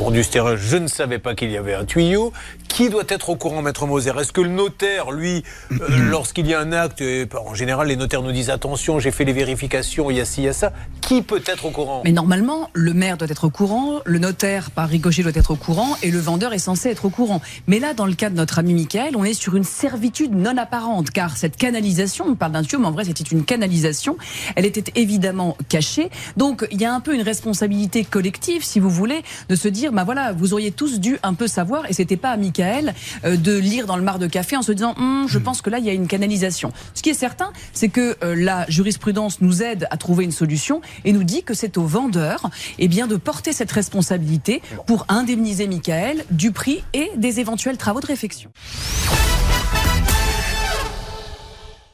vendu ce terrain, je ne savais pas qu'il y avait un tuyau. Qui doit être au courant, Maître Moser? Est-ce que le notaire, lui, euh, lorsqu'il y a un acte, en général, les notaires nous disent attention, j'ai fait les vérifications, il y a ci, il y a ça. Qui peut être au courant? Mais normalement, le maire doit être au courant, le notaire, par ricochet, doit être au courant, et le vendeur est censé être au courant. Mais là, dans le cas de notre ami Michael, on est sur une servitude non apparente, car cette canalisation, on parle d'un tuyau, mais en vrai, c'était une canalisation. Elle était évidemment cachée. Donc, il y a un peu une responsabilité collective, si vous voulez, de se dire, bah voilà, vous auriez tous dû un peu savoir, et c'était pas à Michael euh, de lire dans le mar de café en se disant, hum, je pense que là, il y a une canalisation. Ce qui est certain, c'est que euh, la jurisprudence nous aide à trouver une solution et nous dit que c'est au vendeur, eh bien, de porter cette responsabilité pour indemniser Michael du prix et des éventuels travaux de réfection.